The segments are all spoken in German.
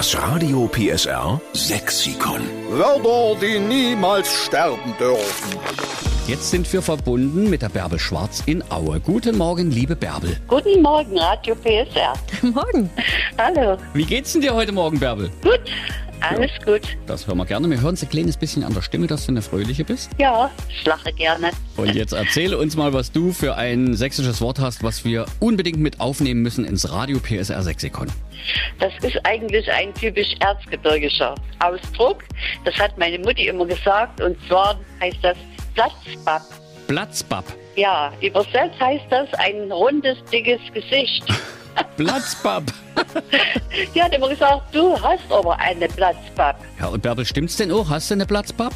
Das Radio PSR Sexikon. Wörter, die niemals sterben dürfen. Jetzt sind wir verbunden mit der Bärbel Schwarz in Aue. Guten Morgen, liebe Bärbel. Guten Morgen, Radio PSR. Morgen. Hallo. Wie geht's denn dir heute Morgen, Bärbel? Gut, alles gut. Das hören wir gerne. Wir hören so ein kleines bisschen an der Stimme, dass du eine fröhliche bist. Ja, ich lache gerne. Und jetzt erzähle uns mal, was du für ein sächsisches Wort hast, was wir unbedingt mit aufnehmen müssen ins Radio PSR Sexikon. Das ist eigentlich ein typisch erzgebirgischer Ausdruck. Das hat meine Mutti immer gesagt und zwar heißt das Platzbab. Platzbab. Ja, übersetzt heißt das ein rundes, dickes Gesicht. Platzbab. Die hat immer gesagt, du hast aber eine Platzbab. Ja, und Bärbel, stimmt's denn auch? Hast du eine Platzbab?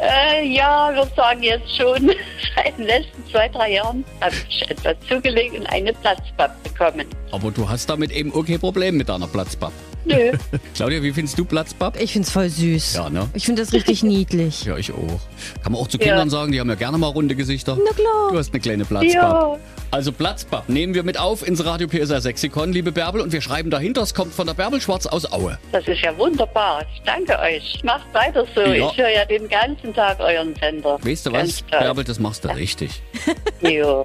Äh, ja, wir sagen jetzt schon, seit den letzten zwei, drei Jahren habe ich etwas zugelegt und eine Platzbab bekommen. Aber du hast damit eben auch kein Problem mit deiner Platzbab. Nö. Claudia, wie findest du Platzbab? Ich find's voll süß. Ja, ne? Ich finde das richtig niedlich. Ja, ich auch. Kann man auch zu Ja. Kindern sagen, die haben ja gerne mal runde Gesichter. Na klar. Du hast eine kleine Platzbab. Ja. Also Platzbab nehmen wir mit auf ins Radio PSR Sexikon, liebe Bärbel, und wir schreiben dahinter, es kommt von der Bärbel Schwarz aus Aue. Das ist ja wunderbar. Ich danke euch. Macht weiter so. Ja. Ich höre ja den ganzen Tag euren Sender. Weißt du Ganz was, toll. Bärbel, das machst du richtig. Jo.